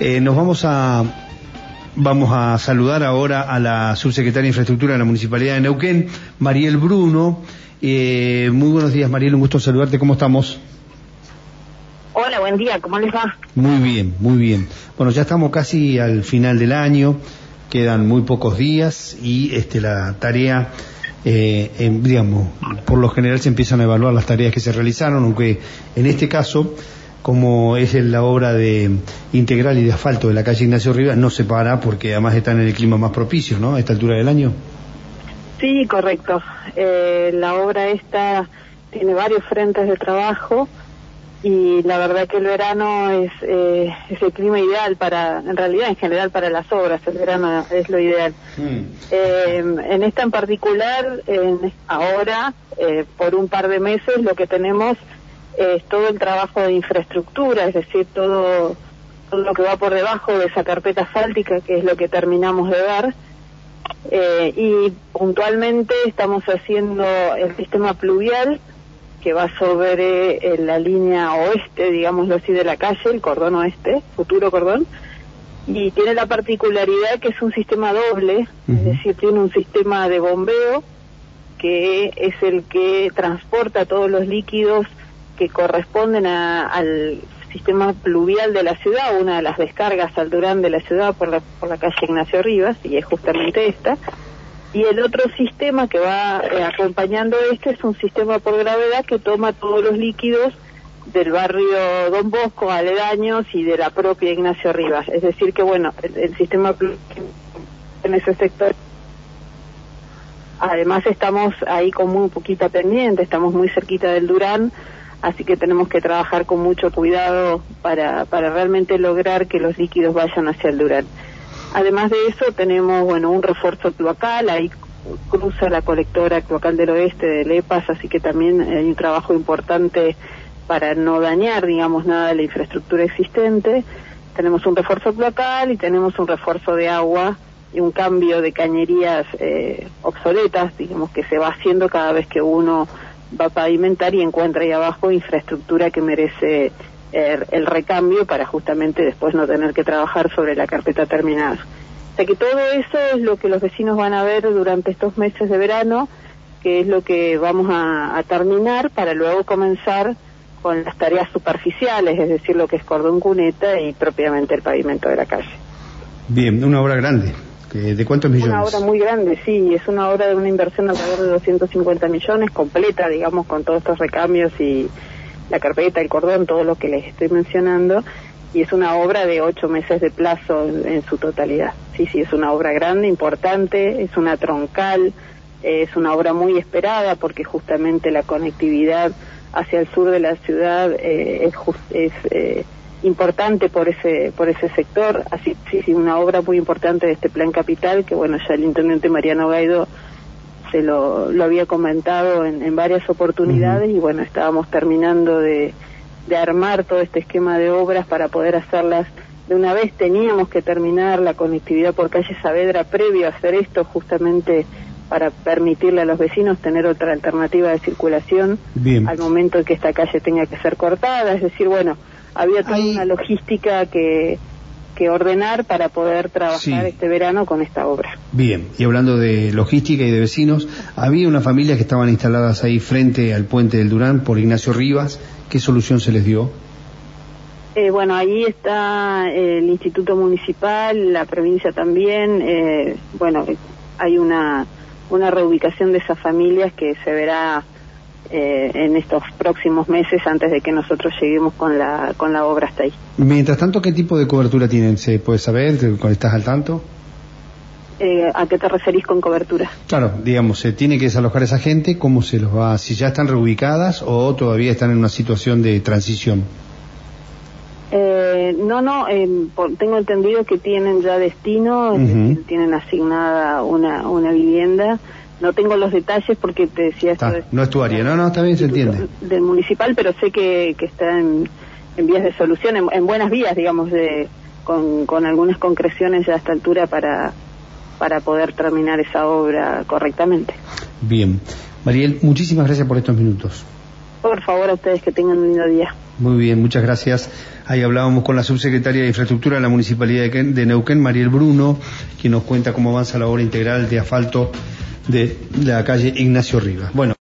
Eh, nos vamos a vamos a saludar ahora a la subsecretaria de Infraestructura de la Municipalidad de Neuquén, Mariel Bruno. Eh, muy buenos días, Mariel, un gusto saludarte. ¿Cómo estamos? Hola, buen día, ¿cómo les va? Muy bien, muy bien. Bueno, ya estamos casi al final del año, quedan muy pocos días y este la tarea eh, en, digamos, por lo general se empiezan a evaluar las tareas que se realizaron, aunque en este caso, como es la obra de integral y de asfalto de la calle Ignacio Rivas, no se para porque además está en el clima más propicio, ¿no? A esta altura del año. Sí, correcto. Eh, la obra esta tiene varios frentes de trabajo y la verdad que el verano es, eh, es el clima ideal para, en realidad en general para las obras, el verano es lo ideal. Mm. Eh, en esta en particular, en, ahora, eh, por un par de meses, lo que tenemos es todo el trabajo de infraestructura, es decir, todo, todo lo que va por debajo de esa carpeta asfáltica, que es lo que terminamos de ver. Eh, y puntualmente estamos haciendo el sistema pluvial, que va sobre eh, la línea oeste, digámoslo así, de la calle, el cordón oeste, futuro cordón, y tiene la particularidad que es un sistema doble, es decir, tiene un sistema de bombeo que es el que transporta todos los líquidos que corresponden al sistema pluvial de la ciudad, una de las descargas al Durán de la ciudad por la, por la calle Ignacio Rivas, y es justamente esta, y el otro sistema que va eh, acompañando este es un sistema por gravedad que toma todos los líquidos del barrio Don Bosco, aledaños y de la propia Ignacio Rivas. Es decir, que bueno, el, sistema en ese sector. Además estamos ahí con muy poquita pendiente, estamos muy cerquita del Durán, así que tenemos que trabajar con mucho cuidado para, para realmente lograr que los líquidos vayan hacia el Durán. Además de eso tenemos bueno un refuerzo cloacal, ahí cruza la colectora cloacal del oeste de Lepas, así que también hay un trabajo importante para no dañar, digamos, nada de la infraestructura existente. Tenemos un refuerzo cloacal y tenemos un refuerzo de agua y un cambio de cañerías eh, obsoletas, digamos, que se va haciendo cada vez que uno va a pavimentar y encuentra ahí abajo infraestructura que merece el, recambio para justamente después no tener que trabajar sobre la carpeta terminada. O sea que todo eso es lo que los vecinos van a ver durante estos meses de verano, que es lo que vamos a, terminar para luego comenzar con las tareas superficiales, es decir, lo que es cordón cuneta y propiamente el pavimento de la calle. Bien, una obra grande. ¿De cuántos millones? Una obra muy grande, sí, es una obra de una inversión alrededor de 250 millones, completa, digamos, con todos estos recambios y, la carpeta, el cordón, todo lo que les estoy mencionando, y es una obra de ocho meses de plazo en, su totalidad. Sí, sí, es una obra grande, importante, es una troncal, es una obra muy esperada porque justamente la conectividad hacia el sur de la ciudad eh, es, es eh, importante por ese por ese sector así sí, sí una obra muy importante de este plan capital que bueno ya el intendente Mariano Gaido se lo, lo había comentado en, varias oportunidades y bueno, estábamos terminando de, de armar todo este esquema de obras para poder hacerlas de una vez. Teníamos que terminar la conectividad por calle Saavedra previo a hacer esto justamente para permitirle a los vecinos tener otra alternativa de circulación al momento en que esta calle tenga que ser cortada. Es decir, bueno, había toda una logística que, que ordenar para poder trabajar este verano con esta obra. Bien, y hablando de logística y de vecinos, había una familia que estaban instaladas ahí frente al puente del Durán por Ignacio Rivas. ¿Qué solución se les dio? Eh, bueno, ahí está el Instituto Municipal, la provincia también. Eh, bueno, hay una, una reubicación de esas familias que se verá eh, en estos próximos meses antes de que nosotros lleguemos con la, con la obra hasta ahí. Mientras tanto, ¿qué tipo de cobertura tienen? ¿Se puede saber? ¿Estás al tanto? Eh, ¿A qué te referís con cobertura? Claro, digamos, se tiene que desalojar esa gente, ¿cómo se los va? ¿Si ya están reubicadas o todavía están en una situación de transición? Eh, no, no, tengo entendido que tienen ya destino, tienen asignada una, una vivienda no tengo los detalles porque te decía esto. no es tu área, no, no, está bien, se entiende. Del municipal, pero sé que, que está en, vías de solución, en, buenas vías, digamos, de, con, con algunas concreciones ya a esta altura para, para poder terminar esa obra correctamente. Bien. Mariel, muchísimas gracias por estos minutos. Por favor, a ustedes que tengan un lindo día. Muy bien, muchas gracias. Ahí hablábamos con la subsecretaria de Infraestructura de la Municipalidad de Neuquén, Mariel Bruno, quien nos cuenta cómo avanza la obra integral de asfalto de la calle Ignacio Rivas. Bueno.